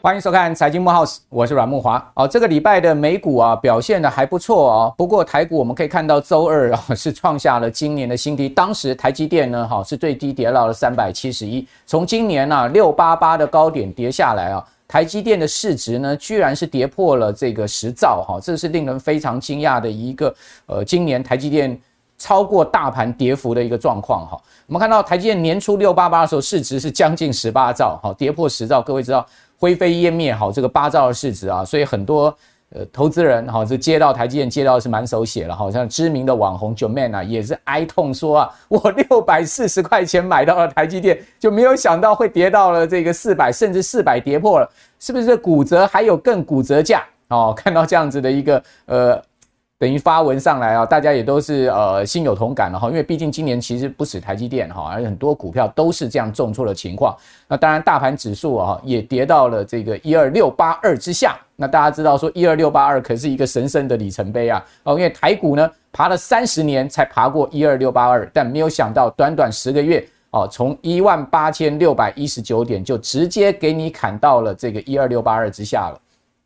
欢迎收看《财经幕后》，我是阮木华。哦，这个礼拜的美股啊表现的还不错哦。不过台股我们可以看到，周二啊 是创下了今年的新低。当时台积电呢，哈是最低跌到了三百七十一。从今年啊六八八的高点跌下来啊，台积电的市值呢居然是跌破了这个十兆哈，这是令人非常惊讶的一个呃，今年台积电超过大盘跌幅的一个状况哈。我们看到台积电年初六八八的时候，市值是将近十八兆，哈，跌破十兆，各位知道。灰飞烟灭，好，这个八兆的市值啊，所以很多呃投资人哈，这接到台积电接到是满手血了，好像知名的网红 Joeman 啊，也是哀痛说啊，我六百四十块钱买到了台积电，就没有想到会跌到了这个四百，甚至四百跌破了，是不是骨折还有更骨折价哦？看到这样子的一个呃。等于发文上来啊，大家也都是呃心有同感了哈，因为毕竟今年其实不止台积电哈，而且很多股票都是这样重挫的情况。那当然，大盘指数啊也跌到了这个一二六八二之下。那大家知道说一二六八二可是一个神圣的里程碑啊哦，因为台股呢爬了三十年才爬过一二六八二，但没有想到短短十个月哦，从一万八千六百一十九点就直接给你砍到了这个一二六八二之下了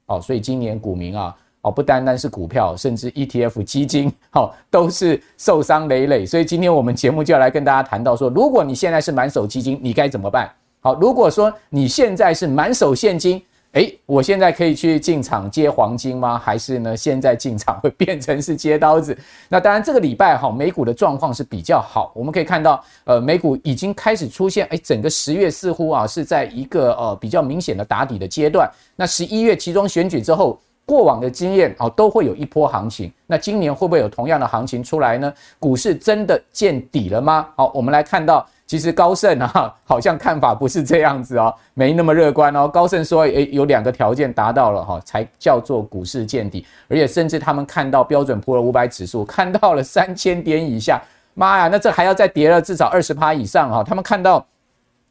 哦，所以今年股民啊。哦，不单单是股票，甚至 ETF 基金，好，都是受伤累累。所以今天我们节目就要来跟大家谈到说，如果你现在是满手基金，你该怎么办？好，如果说你现在是满手现金，诶，我现在可以去进场接黄金吗？还是呢，现在进场会变成是接刀子？那当然，这个礼拜哈，美股的状况是比较好。我们可以看到，呃，美股已经开始出现，诶，整个十月似乎啊是在一个呃比较明显的打底的阶段。那十一月其中选举之后。过往的经验哦，都会有一波行情。那今年会不会有同样的行情出来呢？股市真的见底了吗？好，我们来看到，其实高盛啊，好像看法不是这样子哦，没那么乐观哦。高盛说，诶，有两个条件达到了哈，才叫做股市见底。而且甚至他们看到标准普尔五百指数看到了三千点以下，妈呀，那这还要再跌了至少二十趴以上哈。他们看到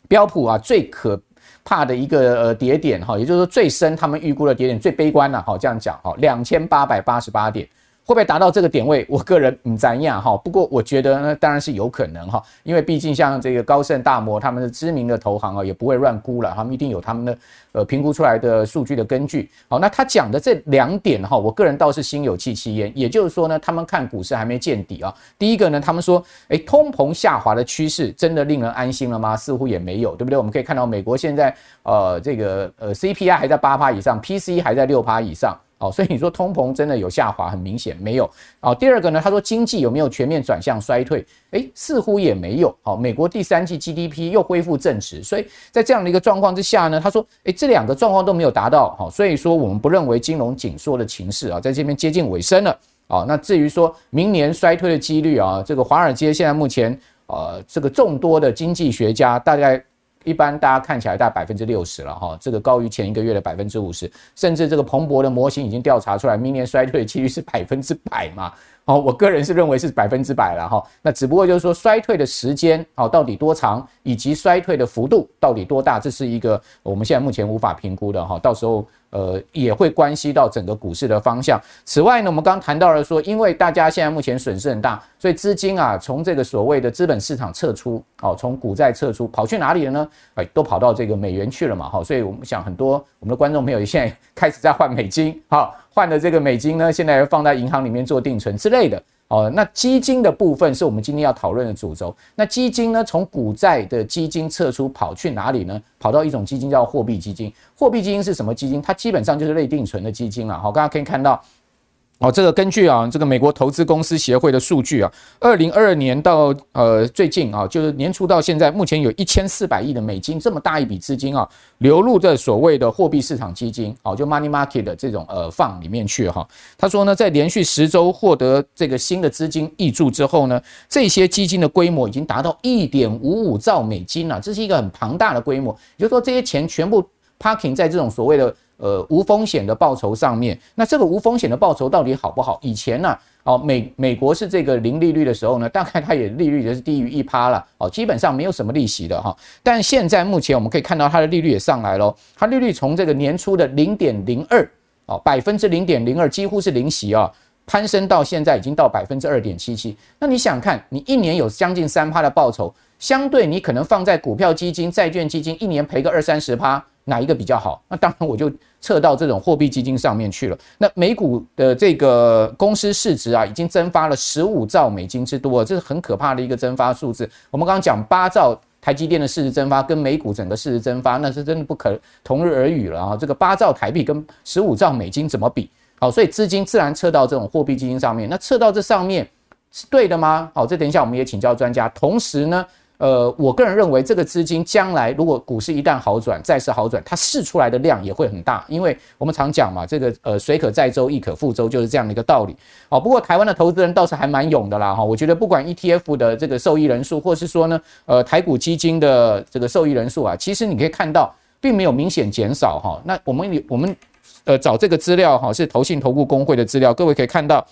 标普啊，最可。怕的一个呃跌点哈，也就是说最深他们预估的跌点最悲观了哈，这样讲哈，两千八百八十八点。会不会达到这个点位？我个人不知道哈。不过我觉得呢，当然是有可能哈，因为毕竟像这个高盛、大摩他们的知名的投行啊，也不会乱估了，他们一定有他们的呃评估出来的数据的根据。好，那他讲的这两点哈，我个人倒是心有戚戚焉。也就是说呢，他们看股市还没见底啊。第一个呢，他们说，诶，通膨下滑的趋势真的令人安心了吗？似乎也没有，对不对？我们可以看到美国现在呃这个呃 CPI 还在八趴以上，PCE 还在六趴以上。哦，所以你说通膨真的有下滑，很明显没有。哦，第二个呢，他说经济有没有全面转向衰退？诶，似乎也没有。好，美国第三季 GDP 又恢复正值，所以在这样的一个状况之下呢，他说，诶，这两个状况都没有达到。好，所以说我们不认为金融紧缩的情势啊，在这边接近尾声了。啊，那至于说明年衰退的几率啊，这个华尔街现在目前呃，这个众多的经济学家大概。一般大家看起来大概百分之六十了哈，这个高于前一个月的百分之五十，甚至这个彭博的模型已经调查出来，明年衰退的几率是百分之百嘛。哦，我个人是认为是百分之百了哈。那只不过就是说衰退的时间哦到底多长，以及衰退的幅度到底多大，这是一个我们现在目前无法评估的哈。到时候呃也会关系到整个股市的方向。此外呢，我们刚刚谈到了说，因为大家现在目前损失很大，所以资金啊从这个所谓的资本市场撤出，哦，从股债撤出，跑去哪里了呢？哎，都跑到这个美元去了嘛。哈，所以我们想很多我们的观众朋友现在开始在换美金，好。换的这个美金呢，现在放在银行里面做定存之类的哦。那基金的部分是我们今天要讨论的主轴。那基金呢，从股债的基金撤出，跑去哪里呢？跑到一种基金叫货币基金。货币基金是什么基金？它基本上就是类定存的基金了。好，大家可以看到。哦，这个根据啊，这个美国投资公司协会的数据啊，二零二二年到呃最近啊，就是年初到现在，目前有一千四百亿的美金这么大一笔资金啊，流入这所谓的货币市场基金，哦，就 money market 的这种呃放里面去哈。他说呢，在连续十周获得这个新的资金挹注之后呢，这些基金的规模已经达到一点五五兆美金了，这是一个很庞大的规模。也就是说，这些钱全部 parking 在这种所谓的。呃，无风险的报酬上面，那这个无风险的报酬到底好不好？以前呢、啊，哦，美美国是这个零利率的时候呢，大概它也利率也是低于一趴了，哦，基本上没有什么利息的哈。但现在目前我们可以看到它的利率也上来了，它利率从这个年初的零点零二，哦，百分之零点零二，几乎是零息啊，攀升到现在已经到百分之二点七七。那你想看，你一年有将近三趴的报酬，相对你可能放在股票基金、债券基金，一年赔个二三十趴。哪一个比较好？那当然我就撤到这种货币基金上面去了。那美股的这个公司市值啊，已经蒸发了十五兆美金之多，这是很可怕的一个蒸发数字。我们刚刚讲八兆台积电的市值蒸发，跟美股整个市值蒸发，那是真的不可同日而语了啊！这个八兆台币跟十五兆美金怎么比？好，所以资金自然撤到这种货币基金上面。那撤到这上面是对的吗？好，这等一下我们也请教专家。同时呢，呃，我个人认为，这个资金将来如果股市一旦好转，债市好转，它释出来的量也会很大，因为我们常讲嘛，这个呃水可载舟，亦可覆舟，就是这样的一个道理。哦，不过台湾的投资人倒是还蛮勇的啦哈，我觉得不管 ETF 的这个受益人数，或是说呢，呃台股基金的这个受益人数啊，其实你可以看到，并没有明显减少哈。那我们我们呃找这个资料哈，是投信投顾公会的资料，各位可以看到。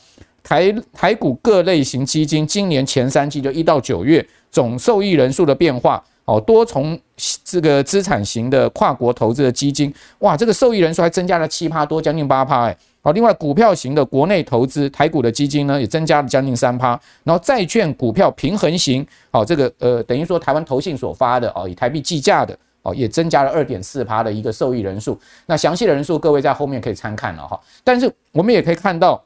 台台股各类型基金今年前三季就一到九月总受益人数的变化，哦，多重这个资产型的跨国投资的基金，哇，这个受益人数还增加了七趴多，将近八趴，哎，好，另外股票型的国内投资台股的基金呢，也增加了将近三趴，然后债券股票平衡型，好，这个呃，等于说台湾投信所发的哦，以台币计价的哦，也增加了二点四趴的一个受益人数，那详细的人数各位在后面可以参看了哈，但是我们也可以看到。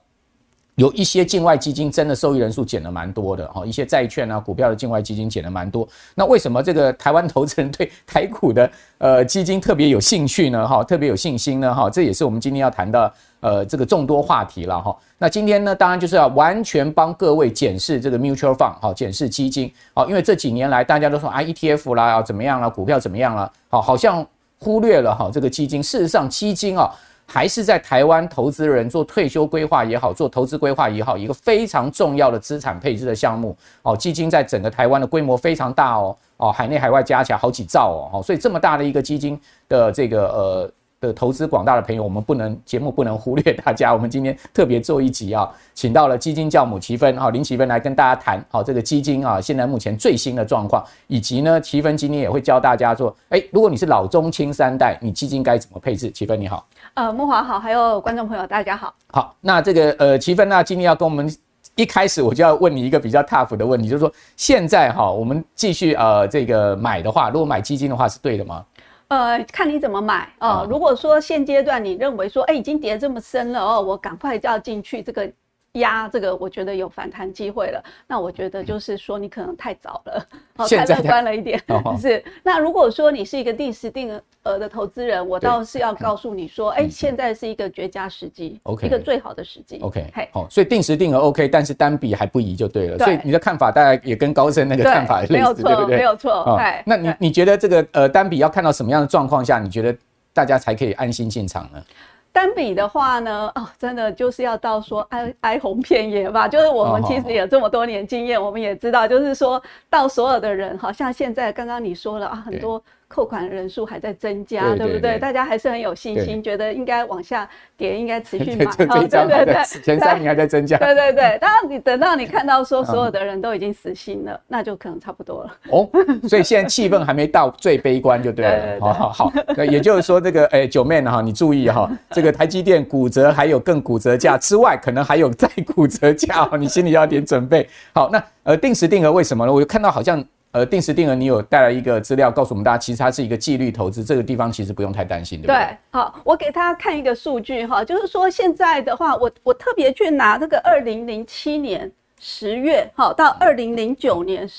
有一些境外基金真的受益人数减了蛮多的哈，一些债券啊、股票的境外基金减了蛮多。那为什么这个台湾投资人对台股的呃基金特别有兴趣呢？哈，特别有信心呢？哈，这也是我们今天要谈的呃这个众多话题了哈。那今天呢，当然就是要完全帮各位检视这个 mutual fund 哈，检视基金啊，因为这几年来大家都说啊 ETF 啦要怎么样了，股票怎么样了，好，好像忽略了哈这个基金。事实上，基金啊。还是在台湾投资人做退休规划也好，做投资规划也好，一个非常重要的资产配置的项目哦。基金在整个台湾的规模非常大哦，哦，海内海外加起来好几兆哦，所以这么大的一个基金的这个呃。的投资广大的朋友，我们不能节目不能忽略大家。我们今天特别做一集啊，请到了基金教母奇芬啊，林奇芬来跟大家谈好这个基金啊，现在目前最新的状况，以及呢，奇芬今天也会教大家做。哎，如果你是老中青三代，你基金该怎么配置？奇芬你好，呃，木华好，还有观众朋友大家好。好，那这个呃，奇芬那今天要跟我们一开始我就要问你一个比较 tough 的问题，就是说现在哈，我们继续呃这个买的话，如果买基金的话是对的吗？呃，看你怎么买哦。如果说现阶段你认为说，哎，已经跌这么深了哦，我赶快就要进去这个。压这个，我觉得有反弹机会了。那我觉得就是说，你可能太早了，好，太乐观了一点。是。那如果说你是一个定时定额的投资人，我倒是要告诉你说，哎，现在是一个绝佳时机，OK，一个最好的时机。OK，好，所以定时定额 OK，但是单笔还不宜就对了。所以你的看法大概也跟高盛那个看法类似，对不对？没有错。哎，那你你觉得这个呃单笔要看到什么样的状况下，你觉得大家才可以安心进场呢？单笔的话呢，哦，真的就是要到说哀哀鸿遍野吧。就是我们其实有这么多年经验，我们也知道，就是说到所有的人，好像现在刚刚你说了啊，很多。扣款人数还在增加，对，对，对，对不对？大家还是很有信心，觉得应该往下跌，应该持续买。对对对，前三名还在增加。对对对，当你等到你看到说所有的人都已经死心了，那就可能差不多了。哦，所以现在气氛还没到最悲观，就对了。好好好，也就是说，这个哎，九妹呢哈，你注意哈，这个台积电骨折还有更骨折价之外，可能还有再骨折价哦，你心里要点准备。好，那呃，定时定额为什么呢？我看到好像。呃，定时定额，你有带来一个资料告诉我们大家，其实它是一个纪律投资，这个地方其实不用太担心，对不对？对，好，我给大家看一个数据哈，就是说现在的话，我我特别去拿这个二零零七年十月哈到二零零九年。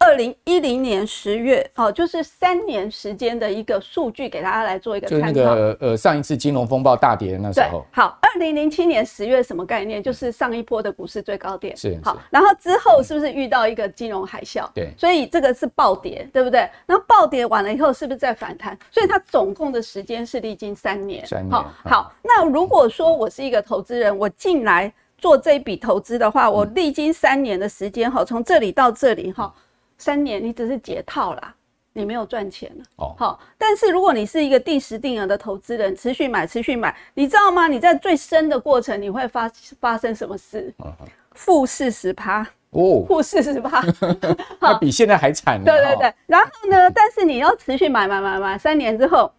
二零一零年十月，哦，就是三年时间的一个数据，给大家来做一个参考。就那个呃，上一次金融风暴大跌的那时候。好，二零零七年十月什么概念？就是上一波的股市最高点。是。好，然后之后是不是遇到一个金融海啸？对。所以这个是暴跌，对不对？然后暴跌完了以后，是不是再反弹？所以它总共的时间是历经三年。三年。好，好，那如果说我是一个投资人，我进来做这一笔投资的话，我历经三年的时间，哈，从这里到这里，哈。三年，你只是解套啦，你没有赚钱了。哦，好，但是如果你是一个定时定额的投资人，持续买，持续买，你知道吗？你在最深的过程，你会发发生什么事？负四十趴哦，负四十趴，那比现在还惨。对对对，然后呢？但是你要持续买买买买，三年之后，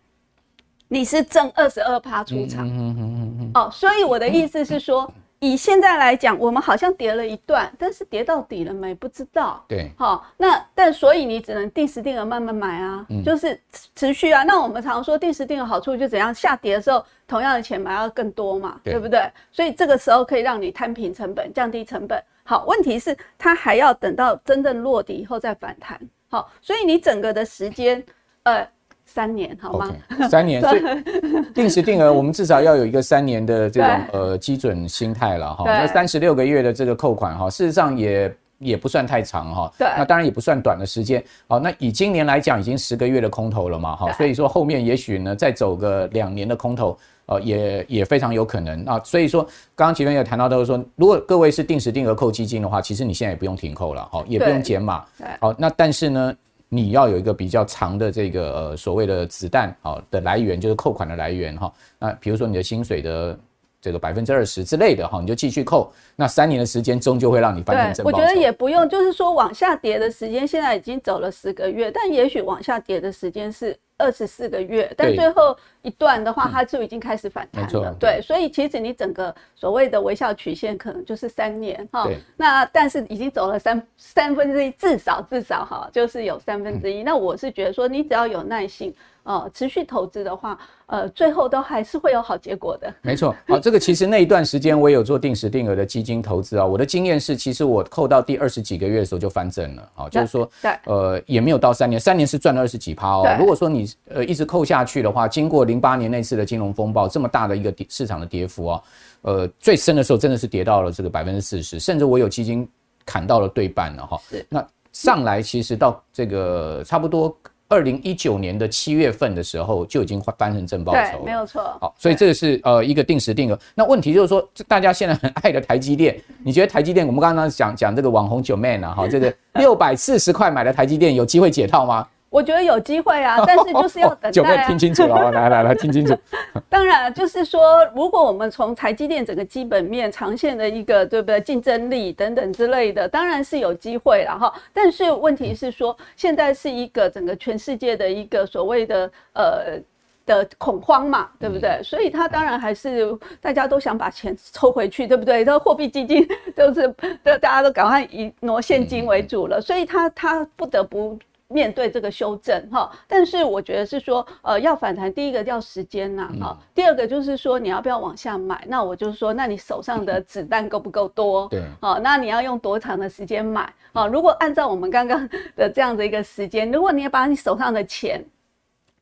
你是挣二十二趴出场。嗯嗯嗯嗯嗯。哦，所以我的意思是说。以现在来讲，我们好像跌了一段，但是跌到底了没？不知道。对，好，那但所以你只能定时定额慢慢买啊，嗯、就是持续啊。那我们常说定时定额好处就怎样？下跌的时候，同样的钱买要更多嘛，对，对不对？所以这个时候可以让你摊平成本，降低成本。好，问题是它还要等到真正落底以后再反弹。好，所以你整个的时间，呃。三年好吗？Okay, 三年，所以 定时定额，我们至少要有一个三年的这种呃基准心态了哈。那三十六个月的这个扣款哈，事实上也也不算太长哈。对，那当然也不算短的时间。好，那以今年来讲，已经十个月的空头了嘛哈。所以说后面也许呢再走个两年的空头，呃，也也非常有可能啊。所以说刚刚前面也谈到都是说，如果各位是定时定额扣基金的话，其实你现在也不用停扣了哈，也不用减码。对，好，那但是呢。你要有一个比较长的这个呃所谓的子弹好的来源，就是扣款的来源哈。那比如说你的薪水的这个百分之二十之类的哈，你就继续扣。那三年的时间终究会让你翻身。我觉得也不用，就是说往下跌的时间现在已经走了十个月，但也许往下跌的时间是。二十四个月，但最后一段的话，它就已经开始反弹了。嗯、对，所以其实你整个所谓的微笑曲线可能就是三年哈。那但是已经走了三三分之一，至少至少哈，就是有三分之一。那我是觉得说，你只要有耐心。呃，持续投资的话，呃，最后都还是会有好结果的。没错，好，这个其实那一段时间我也有做定时定额的基金投资啊。我的经验是，其实我扣到第二十几个月的时候就翻正了，好，就是说，对，呃，也没有到三年，三年是赚了二十几趴哦。如果说你呃一直扣下去的话，经过零八年那次的金融风暴这么大的一个市场的跌幅啊，呃，最深的时候真的是跌到了这个百分之四十，甚至我有基金砍到了对半了哈。是，那上来其实到这个差不多。二零一九年的七月份的时候就已经翻成正报酬了，没有错。好，所以这个是呃一个定时定额。那问题就是说，大家现在很爱的台积电，你觉得台积电？我们刚刚讲讲这个网红九妹呢，哈，这个 六百四十块买的台积电有机会解套吗？我觉得有机会啊，但是就是要等待、啊。九妹听清楚了，来来来，听清楚。当然，就是说，如果我们从台积电整个基本面、长线的一个对不对竞争力等等之类的，当然是有机会了哈。但是问题是说，现在是一个整个全世界的一个所谓的呃的恐慌嘛，对不对？所以它当然还是大家都想把钱抽回去，对不对？这货币基金都是大家都赶快以挪现金为主了，所以它它不得不。面对这个修正哈，但是我觉得是说，呃，要反弹，第一个要时间呐，哈，第二个就是说你要不要往下买，那我就是说，那你手上的子弹够不够多？对，好，那你要用多长的时间买？好，如果按照我们刚刚的这样的一个时间，如果你要把你手上的钱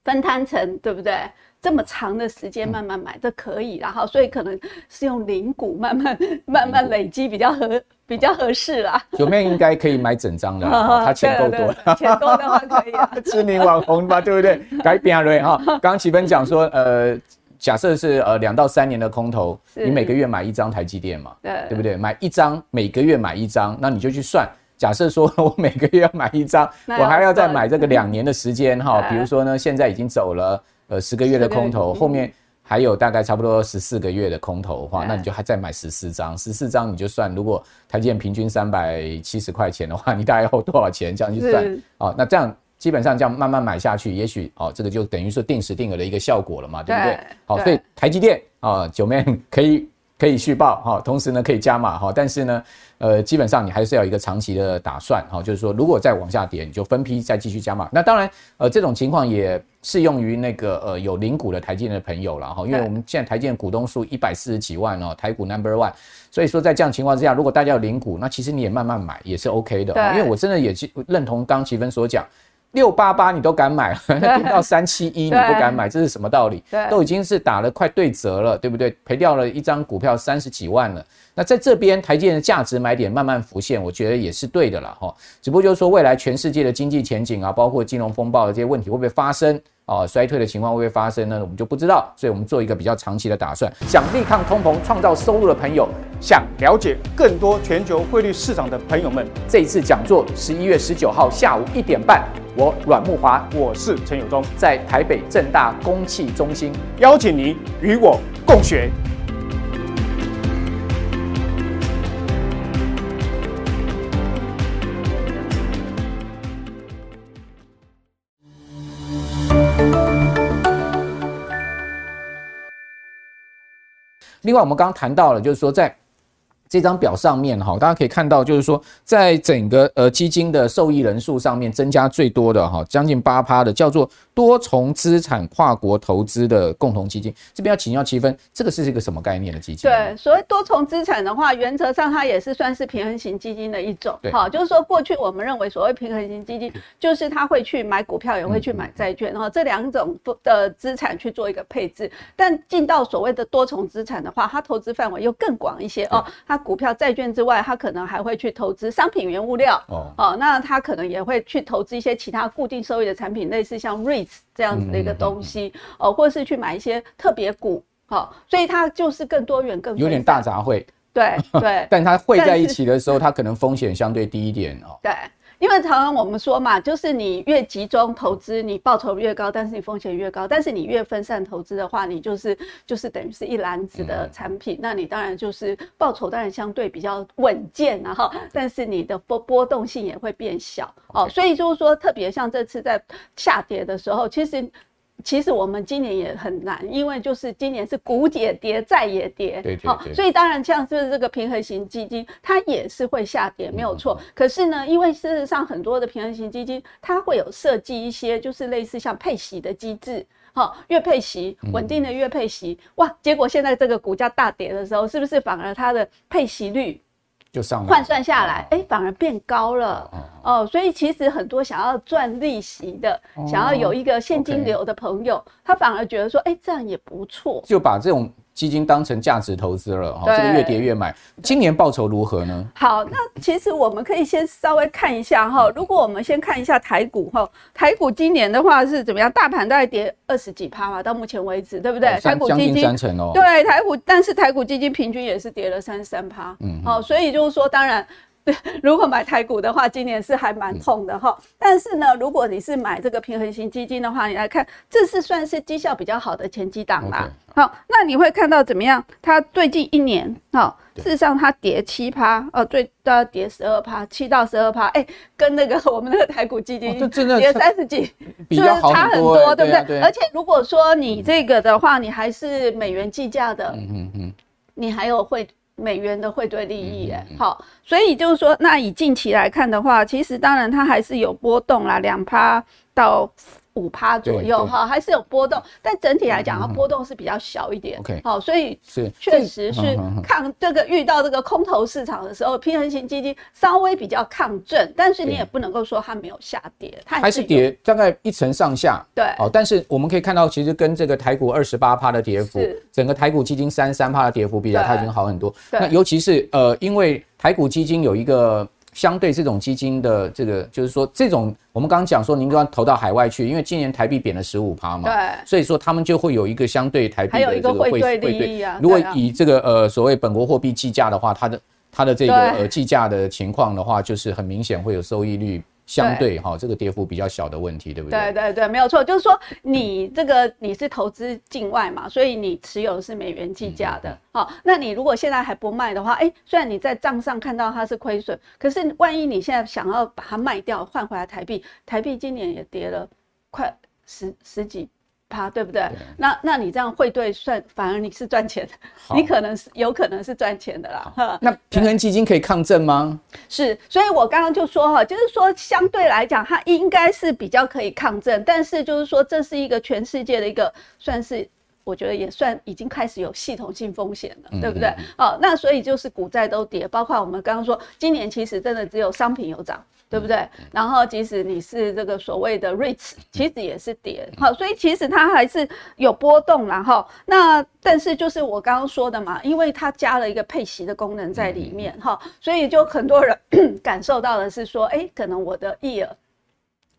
分摊成，对不对？这么长的时间慢慢买，这可以，然后所以可能是用零股慢慢慢慢累积比较合比较合适啦。九妹应该可以买整张的，他钱够多，钱多的话可以啊。知名网红吧，对不对？改变瑞 哈。刚刚娸雯讲说，呃，假设是呃两到三年的空头，你每个月买一张台积电嘛，对对不对？买一张，每个月买一张，那你就去算。假设说我每个月要买一张，我还要再买这个两年的时间哈。比如说呢，现在已经走了。呃，十个月的空头，后面还有大概差不多十四个月的空头的话，那你就还再买十四张，十四张你就算，如果台积电平均三百七十块钱的话，你大概要多少钱？这样去算，哦，那这样基本上这样慢慢买下去，也许哦，这个就等于说定时定额的一个效果了嘛，对不对？好，所以台积电啊，九妹可以。可以续报哈，同时呢可以加码哈，但是呢，呃，基本上你还是要有一个长期的打算哈，就是说如果再往下跌，你就分批再继续加码。那当然，呃，这种情况也适用于那个呃有零股的台积电的朋友了哈，因为我们现在台积电股东数一百四十几万哦，台股 Number One，所以说在这样情况之下，如果大家有零股，那其实你也慢慢买也是 OK 的，因为我真的也是认同刚奇芬所讲。六八八你都敢买，跌到三七一你不敢买，这是什么道理？都已经是打了快对折了，对不对？赔掉了一张股票三十几万了。那在这边台积电的价值买点慢慢浮现，我觉得也是对的了哈。只不过就是说未来全世界的经济前景啊，包括金融风暴的这些问题会不会发生啊？衰退的情况会不会发生呢？我们就不知道。所以我们做一个比较长期的打算。想力抗通膨、创造收入的朋友，想了解更多全球汇率市场的朋友们，这一次讲座十一月十九号下午一点半。我阮木华，我是陈友忠，在台北正大公汽中心邀请您与我共学。另外，我们刚刚谈到了，就是说在这张表上面哈，大家可以看到，就是说在整个呃基金的受益人数上面增加最多的哈，将近八趴的叫做多重资产跨国投资的共同基金。这边要请教七分，这个是一个什么概念的基金？对，所谓多重资产的话，原则上它也是算是平衡型基金的一种。好，就是说过去我们认为所谓平衡型基金，就是它会去买股票，也会去买债券，然后这两种的资产去做一个配置。但进到所谓的多重资产的话，它投资范围又更广一些哦，它。股票、债券之外，他可能还会去投资商品、原物料。哦，哦，那他可能也会去投资一些其他固定收益的产品，类似像 REITs 这样子的一个东西、嗯、哦，或是去买一些特别股，好、哦，所以它就是更多元、更有点大杂烩，对对，但它汇在一起的时候，它可能风险相对低一点哦，对。因为常常我们说嘛，就是你越集中投资，你报酬越高，但是你风险越高。但是你越分散投资的话，你就是就是等于是一篮子的产品，那你当然就是报酬当然相对比较稳健，然后但是你的波波动性也会变小哦。所以就是说，特别像这次在下跌的时候，其实。其实我们今年也很难，因为就是今年是股也跌，债也跌，对对对，所以当然像是这个平衡型基金，它也是会下跌，没有错。可是呢，因为事实上很多的平衡型基金，它会有设计一些就是类似像配息的机制，哈，月配息，稳定的月配息，哇，结果现在这个股价大跌的时候，是不是反而它的配息率？就上换算下来，哎、欸，反而变高了。哦，所以其实很多想要赚利息的，想要有一个现金流的朋友，他反而觉得说，哎，这样也不错，就把这种。基金当成价值投资了哈，这个越跌越买。今年报酬如何呢？好，那其实我们可以先稍微看一下哈。如果我们先看一下台股哈，台股今年的话是怎么样？大盘大概跌二十几趴嘛，到目前为止，对不对？台股基金三成哦。对，台股，但是台股基金平均也是跌了三十三趴。嗯，好，所以就是说，当然。对，如果买台股的话，今年是还蛮痛的哈。但是呢，如果你是买这个平衡型基金的话，你来看，这是算是绩效比较好的前几档啦。好，那你会看到怎么样？它最近一年，哈，事实上它跌七趴，哦，最都要跌十二趴，七到十二趴，哎，跟那个我们那个台股基金跌三十几，是不是差很多，对不对？而且如果说你这个的话，你还是美元计价的，嗯嗯嗯，你还有会。美元的汇兑利益，哎，好，所以就是说，那以近期来看的话，其实当然它还是有波动啦，两趴到。五趴左右哈，还是有波动，但整体来讲它，波动是比较小一点。OK，好，所以是确实是抗这个遇到这个空头市场的时候，平衡型基金稍微比较抗震，但是你也不能够说它没有下跌，它还是跌大概一层上下。对，好，但是我们可以看到，其实跟这个台股二十八趴的跌幅，整个台股基金三十三趴的跌幅比较，它已经好很多。那尤其是呃，因为台股基金有一个。相对这种基金的这个，就是说这种我们刚刚讲说，您刚投到海外去，因为今年台币贬了十五趴嘛，对，所以说他们就会有一个相对台币的这个汇汇兑。如果以这个呃所谓本国货币计价的话，它的它的这个呃计价的情况的话，就是很明显会有收益率。相对哈，这个跌幅比较小的问题，对不对？对对对，没有错，就是说你这个你是投资境外嘛，所以你持有的是美元计价的，好，那你如果现在还不卖的话，哎，虽然你在账上看到它是亏损，可是万一你现在想要把它卖掉换回来台币，台币今年也跌了快十十几。它对不对？对，那那你这样汇兑算，反而你是赚钱的，你可能是有可能是赚钱的啦。那平衡基金可以抗震吗？是，所以我刚刚就说哈，就是说相对来讲，它应该是比较可以抗震，但是就是说这是一个全世界的一个算是。我觉得也算已经开始有系统性风险了，对不对？哦，那所以就是股债都跌，包括我们刚刚说，今年其实真的只有商品有涨，对不对？然后即使你是这个所谓的 REITs，其实也是跌。好，所以其实它还是有波动，然后那但是就是我刚刚说的嘛，因为它加了一个配息的功能在里面，哈，所以就很多人 感受到的是说，哎，可能我的 year。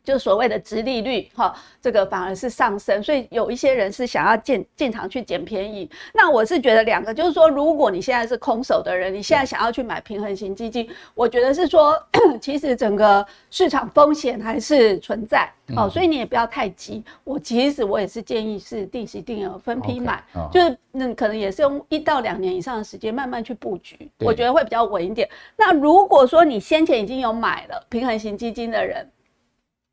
就所谓的殖利率，哈，这个反而是上升，所以有一些人是想要进进场去捡便宜。那我是觉得两个，就是说，如果你现在是空手的人，你现在想要去买平衡型基金，我觉得是说，其实整个市场风险还是存在，哦，所以你也不要太急。我其实我也是建议是定期定额分批买，就是那可能也是用一到两年以上的时间慢慢去布局，我觉得会比较稳一点。那如果说你先前已经有买了平衡型基金的人，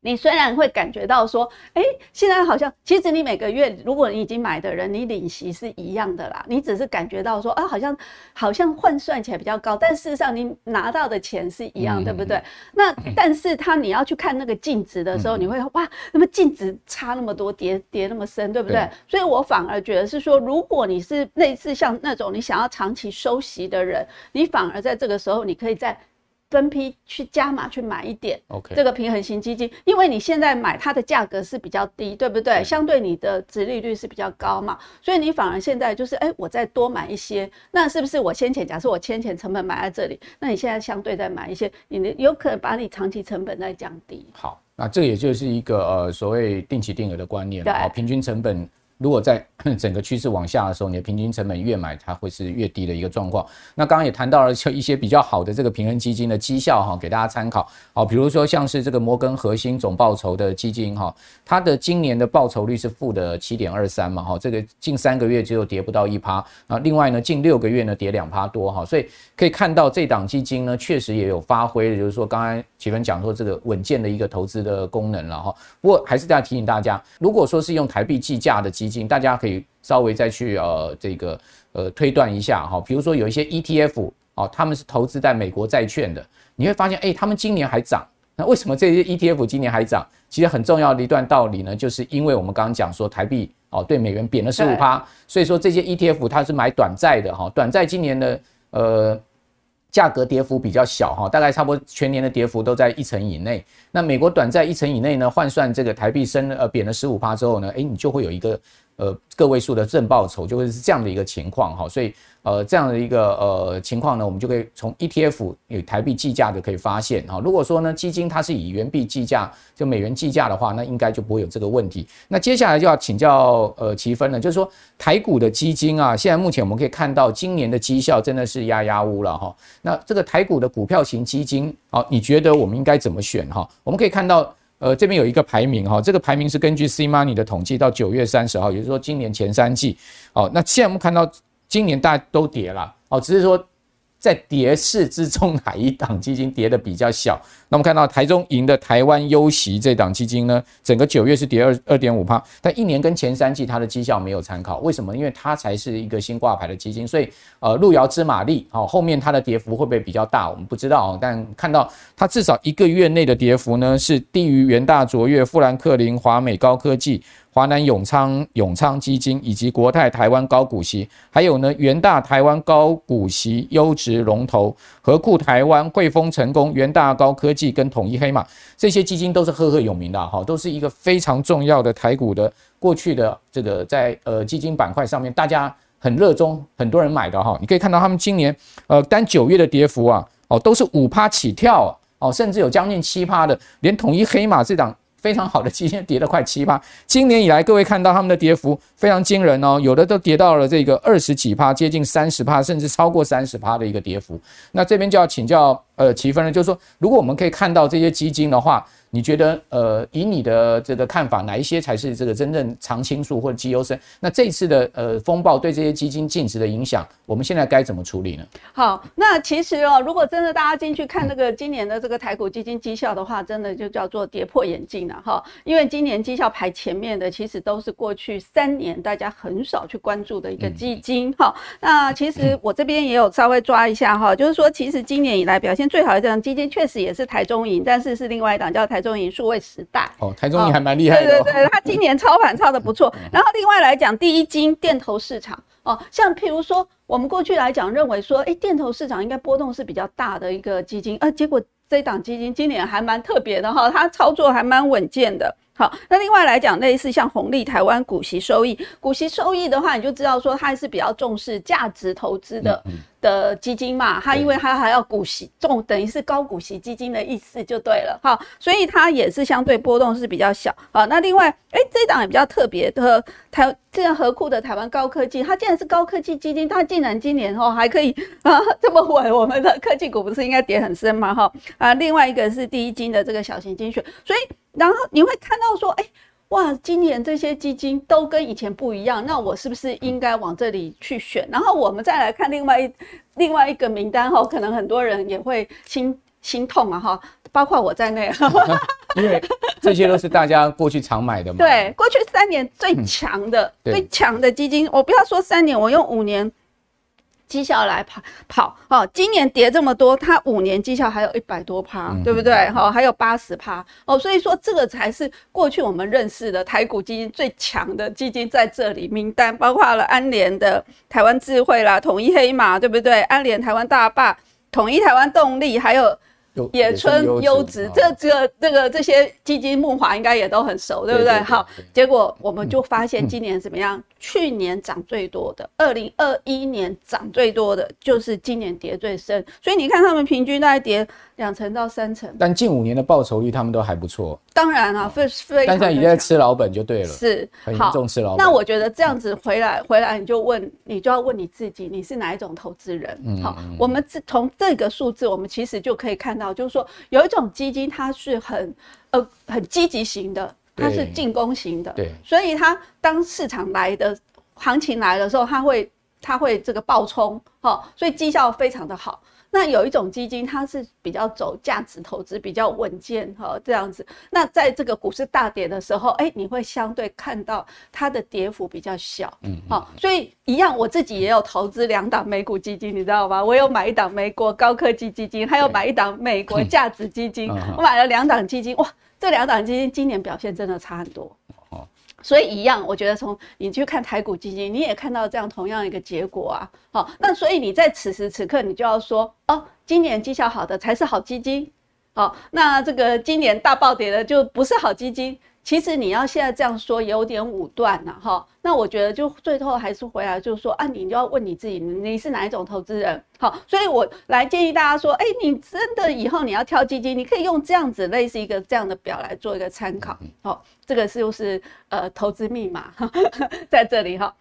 你虽然会感觉到说，哎，现在好像其实你每个月，如果你已经买的人，你领息是一样的啦。你只是感觉到说，啊，好像好像换算起来比较高，但事实上你拿到的钱是一样，对不对？那 但是他你要去看那个净值的时候，你会哇，那么净值差那么多，跌跌那么深，对不对？所以我反而觉得是说，如果你是类似像那种你想要长期收息的人，你反而在这个时候，你可以在。分批去加码去买一点，OK，这个平衡型基金，因为你现在买它的价格是比较低，对不对？对，相对你的殖利率是比较高嘛，所以你反而现在就是，哎，我再多买一些，那是不是我先前假设我先前成本买在这里，那你现在相对再买一些，你有可能把你长期成本再降低。好，那这也就是一个呃所谓定期定额的观念，对，平均成本。如果在 整个趋势往下的时候，你的平均成本越买，它会是越低的一个状况。那刚刚也谈到了，就一些比较好的这个平衡基金的绩效哈，给大家参考。好，比如说像是这个摩根核心总报酬的基金哈，它的今年的报酬率是负的七点二三嘛哈，这个近三个月只有跌不到一趴啊。另外呢，近六个月呢跌两趴多哈，所以可以看到这档基金呢确实也有发挥，就是说刚才启文讲说这个稳健的一个投资的功能了哈。不过还是要提醒大家，如果说是用台币计价的基金。大家可以稍微再去呃这个呃推断一下哈，比如说有一些 ETF 哦，他们是投资在美国债券的，你会发现哎，他们今年还涨，那为什么这些 ETF 今年还涨？其实很重要的一段道理呢，就是因为我们刚刚讲说台币哦对美元贬了十五趴，所以说这些 ETF 它是买短债的哈，短债今年的呃。价格跌幅比较小哈，大概差不多全年的跌幅都在一成以内。那美国短债一成以内呢，换算这个台币升呃贬了十五趴之后呢，诶，你就会有一个呃个位数的正报酬，就会是这样的一个情况哈，所以。呃，这样的一个呃情况呢，我们就可以从 ETF 以台币计价的可以发现哈。如果说呢基金它是以元币计价，就美元计价的话，那应该就不会有这个问题。那接下来就要请教呃奇芬了，就是说台股的基金啊，现在目前我们可以看到今年的绩效真的是压压乌了哈。那这个台股的股票型基金，好，你觉得我们应该怎么选哈？我们可以看到呃这边有一个排名哈，这个排名是根据 C Money 的统计到九月三十号，也就是说今年前三季。哦，那现在我们看到。今年大家都跌了哦，只是说在跌势之中哪一档基金跌的比较小？那我们看到台中银的台湾优息这档基金呢，整个九月是跌二二点五趴，但一年跟前三季它的绩效没有参考，为什么？因为它才是一个新挂牌的基金，所以呃路遥知马力，好，后面它的跌幅会不会比较大？我们不知道，但看到它至少一个月内的跌幅呢是低于元大卓越、富兰克林、华美高科技。华南永昌永昌基金以及国泰台湾高股息，还有呢元大台湾高股息优质龙头合库台湾汇丰成功元大高科技跟统一黑马这些基金都是赫赫有名的哈，都是一个非常重要的台股的过去的这个在呃基金板块上面大家很热衷，很多人买的哈。你可以看到他们今年呃单九月的跌幅啊哦都是五趴起跳哦，甚至有将近七趴的，连统一黑马这档。非常好的基金跌了快七趴，今年以来各位看到他们的跌幅非常惊人哦，有的都跌到了这个二十几趴，接近三十趴，甚至超过三十趴的一个跌幅。那这边就要请教呃奇芬了，就是说如果我们可以看到这些基金的话。你觉得，呃，以你的这个看法，哪一些才是这个真正常青树或者绩优生？那这一次的呃风暴对这些基金净值的影响，我们现在该怎么处理呢？好，那其实哦，如果真的大家进去看那个今年的这个台股基金绩效的话，真的就叫做跌破眼镜了哈。因为今年绩效排前面的，其实都是过去三年大家很少去关注的一个基金哈。那其实我这边也有稍微抓一下哈，就是说，其实今年以来表现最好的这档基金，确实也是台中银，但是是另外一档叫台。中银数位时代哦，台中银还蛮厉害的，哦，对对对，他 今年操盘操的不错。然后另外来讲，第一金电投市场哦，像譬如说，我们过去来讲认为说，哎，电投市场应该波动是比较大的一个基金，呃，结果这档基金今年还蛮特别的哈，它操作还蛮稳健的。好，那另外来讲，类似像红利台湾股息收益，股息收益的话，你就知道说它还是比较重视价值投资的的基金嘛，它因为它还要股息重，等于是高股息基金的意思就对了。好，所以它也是相对波动是比较小。好，那另外，哎，这档也比较特别的台，这样合库的台湾高科技，它竟然是高科技基金，它竟然今年哦还可以 啊这么稳，我们的科技股不是应该跌很深吗？哈啊，另外一个是第一金的这个小型精选，所以。然后你会看到说，哎，哇，今年这些基金都跟以前不一样，那我是不是应该往这里去选？然后我们再来看另外一另外一个名单哈，可能很多人也会心心痛啊哈，包括我在内哈。因为这些都是大家过去常买的嘛。对，过去三年最强的、嗯、最强的基金，我不要说三年，我用五年。绩效来跑跑哦，今年跌这么多，它五年绩效还有一百多趴，嗯、对不对？哈、哦，还有八十趴哦，所以说这个才是过去我们认识的台股基金最强的基金在这里，名单包括了安联的台湾智慧啦、统一黑马，对不对？安联台湾大坝、统一台湾动力，还有。野村优质，这这这个这些基金木华应该也都很熟，对不对？好，结果我们就发现今年怎么样？去年涨最多的，二零二一年涨最多的就是今年跌最深，所以你看他们平均大概跌两成到三成。但近五年的报酬率他们都还不错。当然啊，非非。但是你在吃老本就对了，是很严重吃老本。那我觉得这样子回来回来你就问，你就要问你自己，你是哪一种投资人？嗯好，我们从这个数字，我们其实就可以看到。就是说，有一种基金，它是很呃很积极型的，它是进攻型的，对，所以它当市场来的行情来的时候，它会它会这个暴冲，哈，所以绩效非常的好。那有一种基金，它是比较走价值投资，比较稳健哈，这样子。那在这个股市大跌的时候，哎、欸，你会相对看到它的跌幅比较小，嗯，好，所以一样，我自己也有投资两档美股基金，你知道吗？我有买一档美国高科技基金，还有买一档美国价值基金，我买了两档基金，哇，这两档基金今年表现真的差很多。所以一样，我觉得从你去看台股基金，你也看到这样同样一个结果啊。好，那所以你在此时此刻，你就要说哦，今年绩效好的才是好基金。好，那这个今年大暴跌的就不是好基金。其实你要现在这样说有点武断了哈。那我觉得就最后还是回来就是说啊，你就要问你自己，你是哪一种投资人？好，所以我来建议大家说，哎，你真的以后你要挑基金，你可以用这样子类似一个这样的表来做一个参考。好，这个是不是呃投资密码 在这里哈。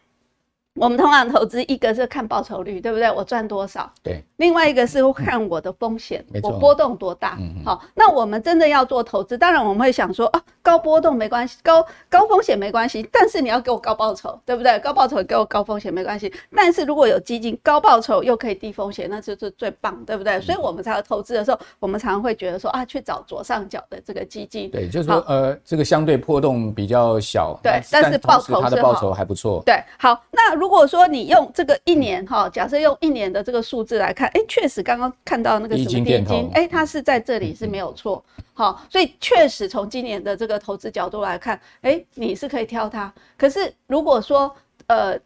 我们通常投资，一个是看报酬率，对不对？我赚多少？对。另外一个是看我的风险，我波动多大。好，那我们真的要做投资，当然我们会想说啊，高波动没关系，高高风险没关系，但是你要给我高报酬，对不对？高报酬给我高风险没关系，但是如果有基金高报酬又可以低风险，那就是最棒，对不对？所以我们才要投资的时候，我们常常会觉得说啊，去找左上角的这个基金。对，就是说呃，这个相对波动比较小，对，但是报酬它的报酬还不错。对，好，那。如果说你用这个一年哈，假设用一年的这个数字来看，哎，确实刚刚看到那个什么基金，哎，它是在这里是没有错，好，所以确实从今年的这个投资角度来看，哎，你是可以挑它。可是如果说呃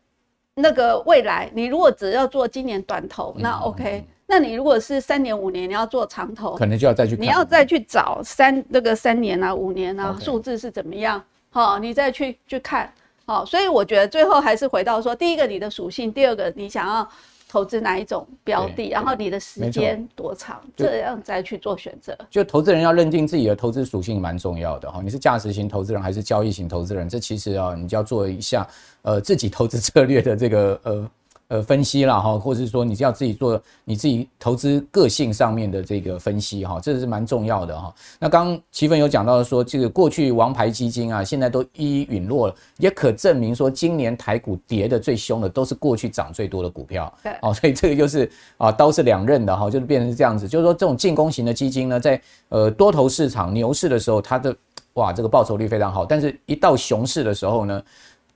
那个未来你如果只要做今年短投，那 OK，那你如果是三年五年你要做长投，可能就要再去你要再去找三那个三年啊五年啊数字是怎么样，好，你再去去看。好，所以我觉得最后还是回到说，第一个你的属性，第二个你想要投资哪一种标的，然后你的时间多长，这样再去做选择。就投资人要认定自己的投资属性蛮重要的哈，你是价值型投资人还是交易型投资人，这其实啊，你就要做一下呃自己投资策略的这个呃。呃，分析啦哈，或者是说你是要自己做你自己投资个性上面的这个分析哈，这是蛮重要的哈。那刚刚奇芬有讲到说，这个过去王牌基金啊，现在都一一陨落了，也可证明说，今年台股跌的最凶的都是过去涨最多的股票。对，哦，所以这个就是啊，刀是两刃的哈，就是变成是这样子，就是说这种进攻型的基金呢，在呃多头市场牛市的时候，它的哇这个报酬率非常好，但是一到熊市的时候呢，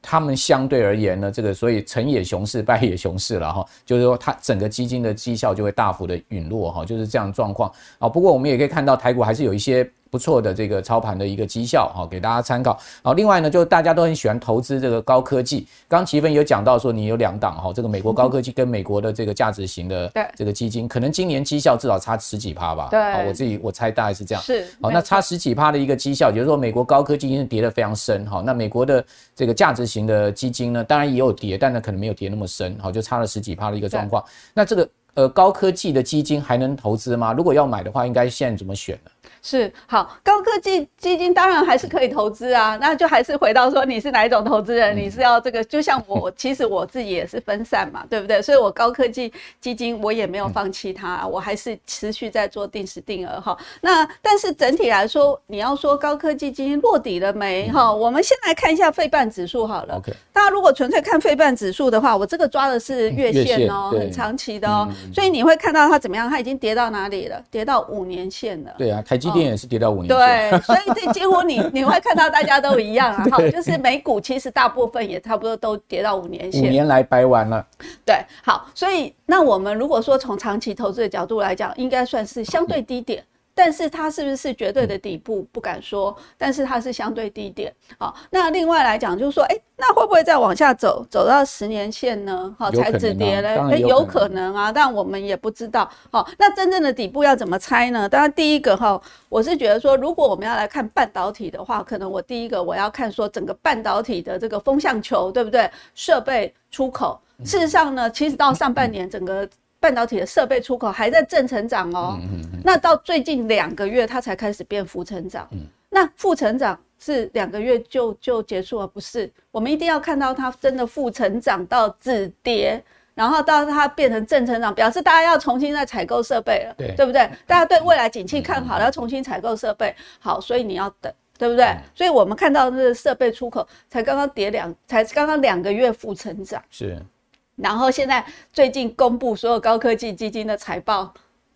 他们相对而言呢，这个所以成也熊市，败也熊市了哈，就是说它整个基金的绩效就会大幅的陨落哈，就是这样状况啊。不过我们也可以看到台股还是有一些。不错的这个操盘的一个绩效哈，给大家参考。好，另外呢，就大家都很喜欢投资这个高科技。刚奇芬有讲到说，你有两档哈，这个美国高科技 跟美国的这个价值型的这个基金，可能今年绩效至少差十几趴吧。对，我自己我猜大概是这样。是。好，那差十几趴的一个绩效，也就是说美国高科技已经跌得非常深哈。那美国的这个价值型的基金呢，当然也有跌，但呢可能没有跌那么深，好，就差了十几趴的一个状况。那这个呃高科技的基金还能投资吗？如果要买的话，应该现在怎么选呢？是好，高科技基金当然还是可以投资啊，那就还是回到说你是哪一种投资人，你是要这个，就像我，其实我自己也是分散嘛，对不对？所以我高科技基金我也没有放弃它，我还是持续在做定时定额哈。那但是整体来说，你要说高科技基金落底了没哈？我们先来看一下费半指数好了。OK，大家如果纯粹看费半指数的话，我这个抓的是月线哦，很长期的哦，所以你会看到它怎么样？它已经跌到哪里了？跌到五年线了。对啊，台积。积电也是跌到五年线。对，所以这几乎你你会看到大家都一样啊，哈，就是美股其实大部分也差不多都跌到五年线。五年来白玩了。对，好，所以那我们如果说从长期投资的角度来讲，应该算是相对低点。但是它是不是绝对的底部不敢说，但是它是相对低点。好，那另外来讲就是说，哎、欸，那会不会再往下走，走到十年线呢？好，才止跌嘞？哎，有可能啊，但我们也不知道。好，那真正的底部要怎么猜呢？当然，第一个哈，我是觉得说，如果我们要来看半导体的话，可能我第一个我要看说整个半导体的这个风向球，对不对？设备出口，事实上呢，其实到上半年整个。半导体的设备出口还在正成长哦，嗯嗯嗯、那到最近两个月它才开始变负成长。嗯、那负成长是两个月就就结束了？不是，我们一定要看到它真的负成长到止跌，然后到它变成正成长，表示大家要重新再采购设备了，对，对不对？大家对未来景气看好了，要重新采购设备，好，所以你要等，对不对？嗯、所以我们看到这个设备出口才刚刚跌两，才刚刚两个月负成长，是。然后现在最近公布所有高科技基金的财报，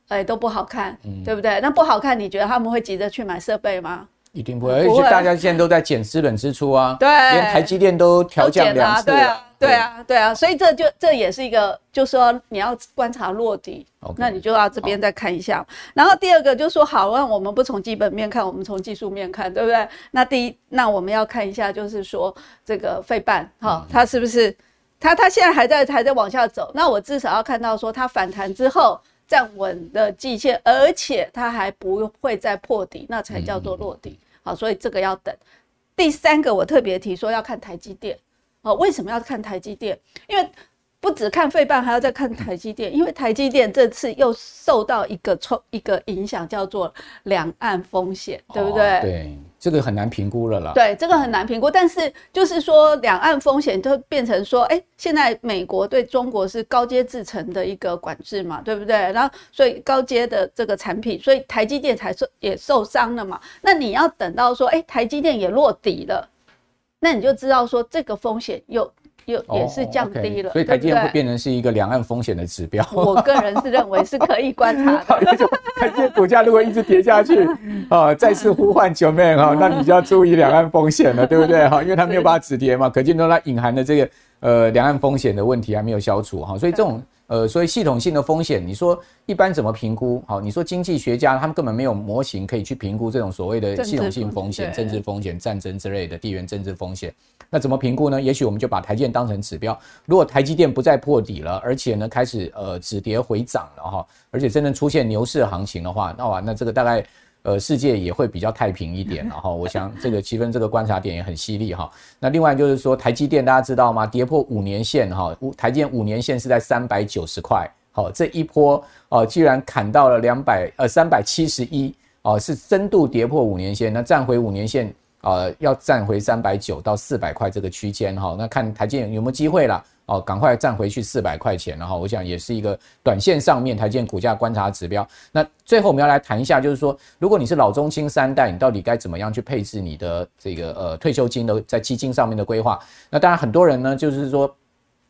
哎，都不好看，嗯、对不对？那不好看，你觉得他们会急着去买设备吗？一定不会，而且大家现在都在减资本支出啊，对，连台积电都调降两次了，对啊，对啊，对啊，所以这就这也是一个，就是说你要观察落底，Okay. 那你就要这边再看一下。然后第二个就是说，好，那我们不从基本面看，我们从技术面看，对不对？那第一，那我们要看一下，就是说这个费半，哈，它是不是？它它现在还在还在往下走，那我至少要看到说它反弹之后站稳的季线，而且它还不会再破底，那才叫做落底。好，所以这个要等。第三个我特别提说要看台积电，哦，为什么要看台积电？因为不只看费半，还要再看台积电，因为台积电这次又受到一个冲一个影响，叫做两岸风险，对不对？对。这个很难评估了啦。对，这个很难评估，但是就是说，两岸风险就变成说，哎，现在美国对中国是高阶制程的一个管制嘛，对不对？然后，所以高阶的这个产品，所以台积电才受也受伤了嘛。那你要等到说，哎，台积电也落底了，那你就知道说这个风险又。又也是降低了，哦 okay，所以台积电会变成是一个两岸风险的指标。我个人是认为是可以观察的。台积电股价如果一直跌下去，啊，再次呼唤九妹哈，那你就要注意两岸风险了，对不对哈？因为它没有办法止跌嘛，可见到它隐含的这个呃两岸风险的问题还没有消除哈，所以这种。呃，所以系统性的风险，你说一般怎么评估？好，你说经济学家他们根本没有模型可以去评估这种所谓的系统性风险、政治风险、战争之类的地缘政治风险。那怎么评估呢？也许我们就把台积电当成指标。如果台积电不再破底了，而且呢开始呃止跌回涨了哈，而且真正出现牛市行情的话，那哇，那这个大概。呃，世界也会比较太平一点，然后我想这个气氛，这个观察点也很犀利哈。那另外就是说，台积电大家知道吗？跌破五年线哈，台积电五年线是在三百九十块，好，这一波哦，居然砍到了两百呃三百七十一哦，是深度跌破五年线，那站回五年线啊，要站回三百九到四百块这个区间哈，那看台积电有没有机会啦。哦，赶快站回去四百块钱，然后我想也是一个短线上面台积电股价观察指标。那最后我们要来谈一下，就是说，如果你是老中青三代，你到底该怎么样去配置你的这个呃退休金的在基金上面的规划？那当然很多人呢，就是说，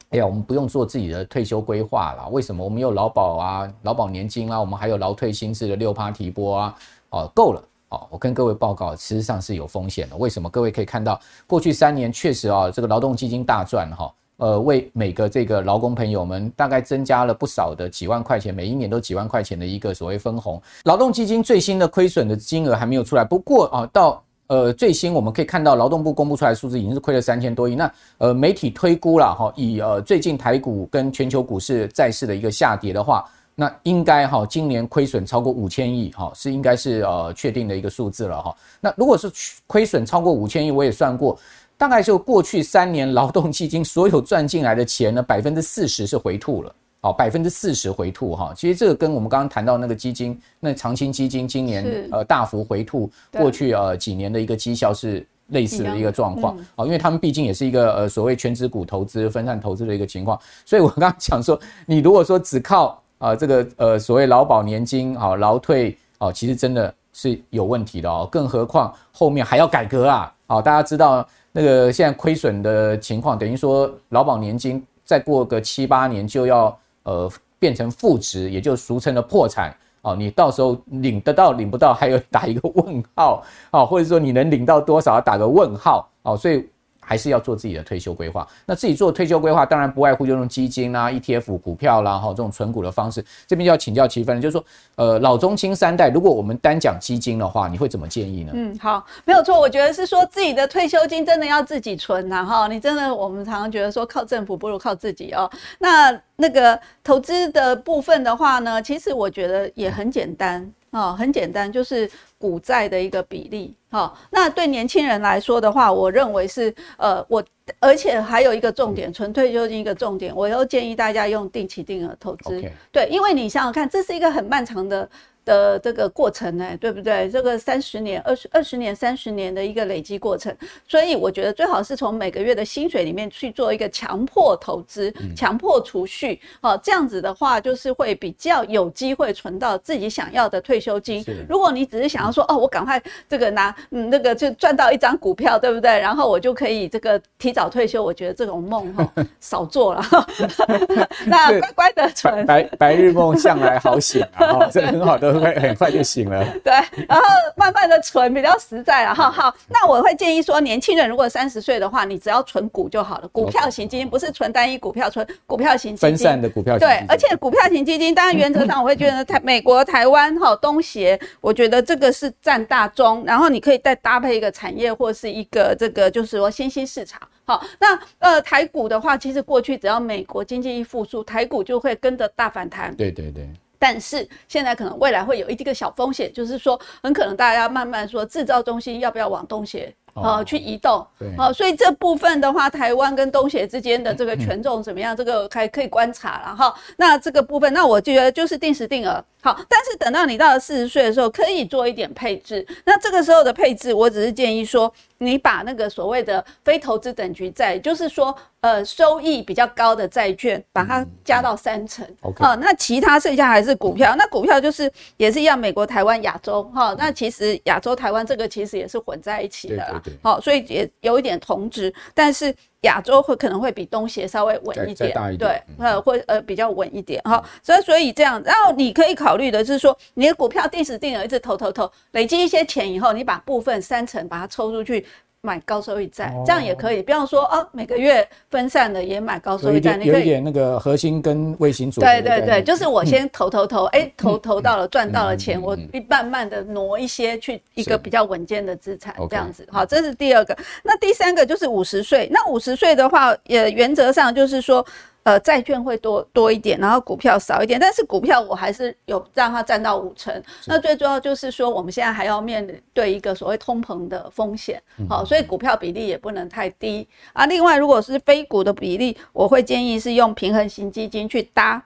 哎呀，我们不用做自己的退休规划了，为什么？我们有劳保啊、劳保年金啊，我们还有劳退薪制的六趴提拨啊，哦，够了。哦，我跟各位报告，事实上是有风险的。为什么？各位可以看到，过去三年确实啊，这个劳动基金大赚哈。呃，为每个这个劳工朋友们大概增加了不少的几万块钱，每一年都几万块钱的一个所谓分红。劳动基金最新的亏损的金额还没有出来，不过啊，到呃最新我们可以看到劳动部公布出来的数字已经是亏了三千多亿。那呃媒体推估了哈，以呃最近台股跟全球股市债市的一个下跌的话，那应该哈今年亏损超过五千亿哈，是应该是呃确定的一个数字了哈。那如果是亏损超过五千亿，我也算过。大概就过去三年劳动基金所有赚进来的钱呢，百分之四十是回吐了，哦，百分之四十回吐哈。其实这个跟我们刚刚谈到那个基金，那长青基金今年呃大幅回吐，过去呃几年的一个绩效是类似的一个状况啊，因为他们毕竟也是一个呃所谓全职股投资、分散投资的一个情况。所以我刚刚讲说，你如果说只靠啊这个呃所谓劳保年金啊劳退啊，其实真的是有问题的哦。更何况后面还要改革啊，啊大家知道。那个现在亏损的情况，等于说劳保年金再过个七八年就要呃变成负值，也就俗称的破产哦，你到时候领得到领不到，还有打一个问号哦，或者说你能领到多少，打个问号哦，所以。还是要做自己的退休规划。那自己做退休规划，当然不外乎就用基金啦、ETF、股票啦，哈，这种存股的方式。这边就要请教奇芬，就是说，呃，老中青三代，如果我们单讲基金的话，你会怎么建议呢？嗯，好，没有错，我觉得是说自己的退休金真的要自己存呐，哈，你真的，我们常常觉得说靠政府不如靠自己哦。那那个投资的部分的话呢，其实我觉得也很简单。哦，很简单，就是股债的一个比例。好、哦，那对年轻人来说的话，我认为是呃，我而且还有一个重点，纯退休金一个重点，我又建议大家用定期定额投资。对，因为你想想看，这是一个很漫长的。的这个过程呢，对不对？这个三十年、二十二十年、三十年的一个累积过程，所以我觉得最好是从每个月的薪水里面去做一个强迫投资、强迫储蓄，哦，这样子的话就是会比较有机会存到自己想要的退休金。如果你只是想要说，哦，我赶快这个拿，嗯，那个就赚到一张股票，对不对？然后我就可以这个提早退休，我觉得这种梦哈 少做了。那乖乖的存，白白日梦向来好醒啊，这很好的。会很快就醒了，对，然后慢慢的存比较实在了哈。好，那我会建议说，年轻人如果三十岁的话，你只要存股就好了，股票型基金不是存单一股票，存股票型基金，分散的股票型。对，而且股票型基金，当然原则上我会觉得台美国、台湾哈东协，我觉得这个是占大宗，然后你可以再搭配一个产业或是一个这个就是说新兴市场。好，那呃台股的话，其实过去只要美国经济一复苏，台股就会跟着大反弹。对对对。但是现在可能未来会有一个小风险，就是说很可能大家慢慢说制造中心要不要往东协啊、呃、去移动，对，啊，所以这部分的话，台湾跟东协之间的这个权重怎么样，这个还可以观察了哈。那这个部分，那我觉得就是定时定额好，但是等到你到了四十岁的时候，可以做一点配置。那这个时候的配置，我只是建议说。你把那个所谓的非投资等级债，就是说，呃，收益比较高的债券，把它加到三成。哦，那其他剩下还是股票。那股票就是也是一样，美国、台湾、亚洲。哈、哦，那其实亚洲、台湾这个其实也是混在一起的啦。好、哦，所以也有一点同质，但是。亚洲会可能会比东协稍微稳一点，一点对，呃，会呃比较稳一点哈，所以所以这样，然后你可以考虑的是说，你的股票定时定额一直投投投，累积一些钱以后，你把部分三成把它抽出去。买高收益债，这样也可以。比方说，哦，每个月分散的也买高收益债，你可以有一点那个核心跟卫星组合。对对对，就是我先投投投，哎、嗯，投投到了赚到了钱，我慢慢的挪一些去一个比较稳健的资产，这样子。好，这是第二个。那第三个就是五十岁。那五十岁的话，也原则上就是说。呃，债券会多多一点，然后股票少一点，但是股票我还是有让它占到五成。那最重要就是说，我们现在还要面对一个所谓通膨的风险，好，所以股票比例也不能太低啊。另外，如果是非股的比例，我会建议是用平衡型基金去搭。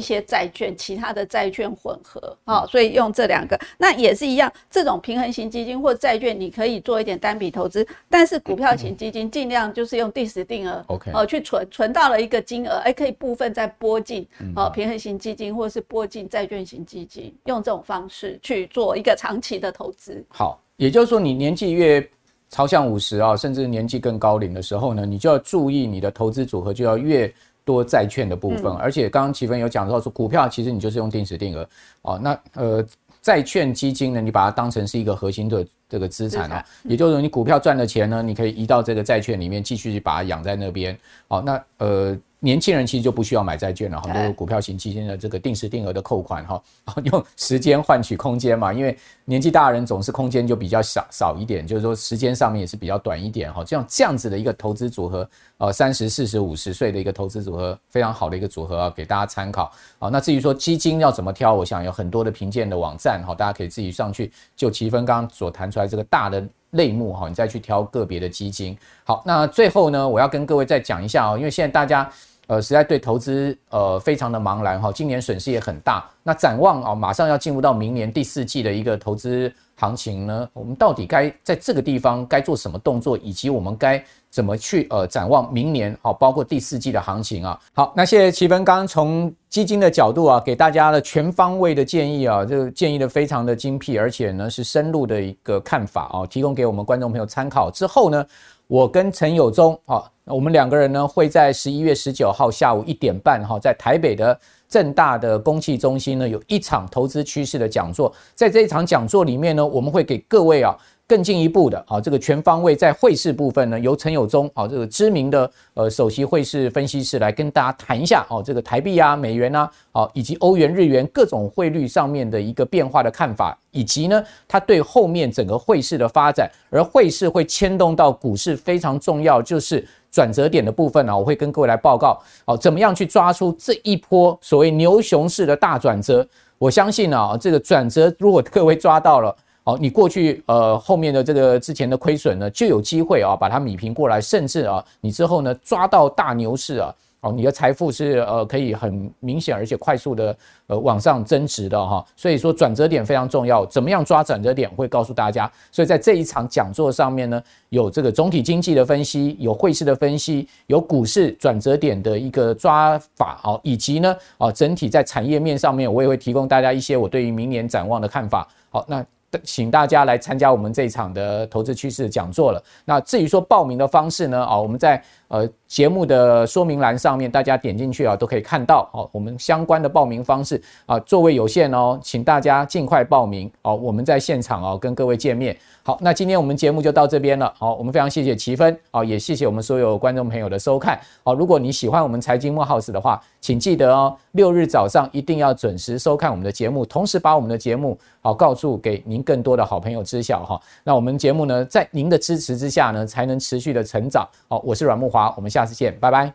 一些债券，其他的债券混合啊、哦，所以用这两个，那也是一样。这种平衡型基金或债券，你可以做一点单笔投资，但是股票型基金尽量就是用定时定额，OK，哦，去存，存到了一个金额，哎，可以部分再拨进哦，平衡型基金或是拨进债券型基金，用这种方式去做一个长期的投资。好，也就是说，你年纪越朝向五十啊，甚至年纪更高龄的时候呢，你就要注意你的投资组合就要越。多债券的部分，而且刚刚奇芬有讲到说，股票其实你就是用定时定额哦。那呃，债券基金呢，你把它当成是一个核心的这个资产啊，也就是说你股票赚的钱呢，你可以移到这个债券里面，继续去把它养在那边。哦，那呃。年轻人其实就不需要买债券了，很多股票型基金的这个定时定额的扣款哈，用时间换取空间嘛，因为年纪大的人总是空间就比较少少一点，就是说时间上面也是比较短一点哈，这样这样子的一个投资组合，呃，三十、四十、五十岁的一个投资组合，非常好的一个组合啊，给大家参考啊。那至于说基金要怎么挑，我想有很多的评鉴的网站哈，大家可以自己上去就奇芬刚刚所谈出来这个大的。类目哈，你再去挑个别的基金。好，那最后呢，我要跟各位再讲一下哦，因为现在大家呃实在对投资呃非常的茫然哈，今年损失也很大。那展望啊，马上要进入到明年第四季的一个投资行情呢，我们到底该在这个地方该做什么动作，以及我们该怎么去呃展望明年好，包括第四季的行情啊。好，那谢谢奇芬刚刚从基金的角度啊，给大家的全方位的建议啊，这个建议的非常的精辟，而且呢是深入的一个看法啊，提供给我们观众朋友参考。之后呢，我跟陈友忠啊，我们两个人呢会在十一月十九号下午一点半哈，在台北的。正大的公汽中心呢，有一场投资趋势的讲座。在这一场讲座里面呢，我们会给各位啊。更进一步的啊，这个全方位在汇市部分呢，由陈友忠啊，这个知名的呃首席汇市分析师来跟大家谈一下哦，这个台币啊、美元啊，啊以及欧元、日元各种汇率上面的一个变化的看法，以及呢，他对后面整个汇市的发展，而汇市会牵动到股市非常重要，就是转折点的部分啊，我会跟各位来报告哦，怎么样去抓出这一波所谓牛熊市的大转折？我相信啊，这个转折如果各位抓到了。好，你过去呃后面的这个之前的亏损呢，就有机会啊把它米平过来，甚至啊你之后呢抓到大牛市啊，哦你的财富是呃可以很明显而且快速的呃往上增值的哈，所以说转折点非常重要，怎么样抓转折点会告诉大家，所以在这一场讲座上面呢，有这个总体经济的分析，有汇市的分析，有股市转折点的一个抓法啊，以及呢啊整体在产业面上面，我也会提供大家一些我对于明年展望的看法，好那。请大家来参加我们这一场的投资趋势讲座了。那至于说报名的方式呢？啊，我们在呃节目的说明栏上面，大家点进去啊，都可以看到哦。我们相关的报名方式啊，座位有限哦，请大家尽快报名哦。我们在现场哦，跟各位见面。好，那今天我们节目就到这边了。好，我们非常谢谢奇芬啊，也谢谢我们所有观众朋友的收看。好，如果你喜欢我们财经木 House 的话，请记得哦，六日早上一定要准时收看我们的节目，同时把我们的节目好告诉给您更多的好朋友知晓哈。那我们节目呢，在您的支持之下呢，才能持续的成长。好，我是阮慕好，我们下次见，拜拜。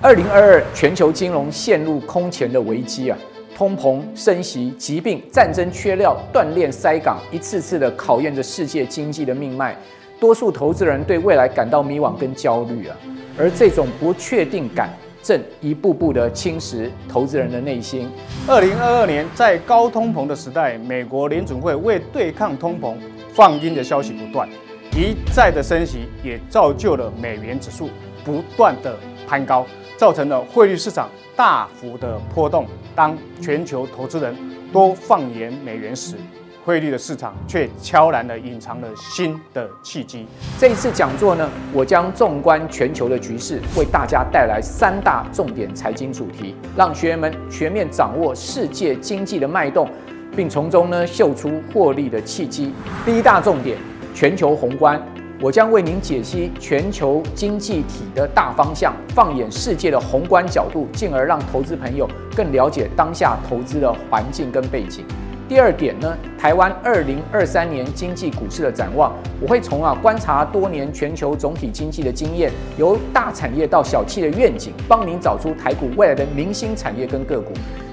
二零二二全球金融陷入空前的危机啊！通膨、升息、疾病、战争、缺料、断链、塞港，一次次的考验着世界经济的命脉。多数投资人对未来感到迷惘跟焦虑啊，而这种不确定感正一步步的侵蚀投资人的内心。二零二二年，在高通膨的时代，美国联准会为对抗通膨放鹰的消息不断，一再的升息也造就了美元指数不断的攀高，造成了汇率市场大幅的波动。当全球投资人都放眼美元时，汇率的市场却悄然地隐藏了新的契机。这一次讲座呢，我将纵观全球的局势，为大家带来三大重点财经主题，让学员们全面掌握世界经济的脉动，并从中呢嗅出获利的契机。第一大重点，全球宏观。我将为您解析全球经济体的大方向，放眼世界的宏观角度，进而让投资朋友更了解当下投资的环境跟背景。第二点呢，台湾二零二三年经济股市的展望，我会从啊观察多年全球总体经济的经验，由大产业到小企的愿景，帮您找出台股未来的明星产业跟个股。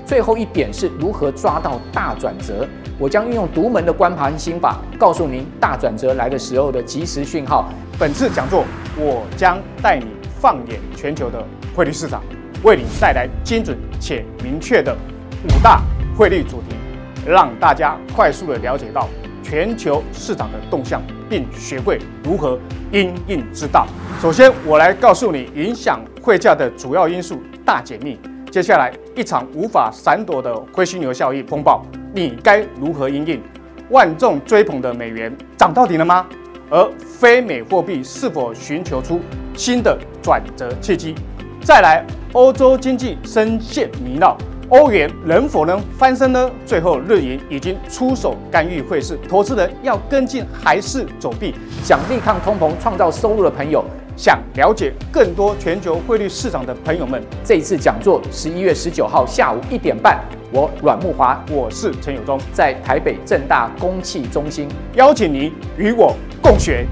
最后一点是如何抓到大转折，我将运用独门的观盘心法，告诉您大转折来的时候的及时讯号。本次讲座，我将带你放眼全球的汇率市场，为你带来精准且明确的五大汇率主题，让大家快速的了解到全球市场的动向，并学会如何因应之道。首先，我来告诉你影响汇价的主要因素大解密。接下来一场无法闪躲的灰犀牛效应风暴，你该如何应应？万众追捧的美元涨到底了吗？而非美货币是否寻求出新的转折契机？再来，欧洲经济深陷泥淖，欧元能否能翻身呢？最后，日银已经出手干预汇市，投资人要跟进还是走避？想力抗通膨、创造收入的朋友。想了解更多全球汇率市场的朋友们，这一次讲座十一月十九号下午一点半，我阮慕华，我是陈友忠，在台北正大公汽中心，邀请您与我共学。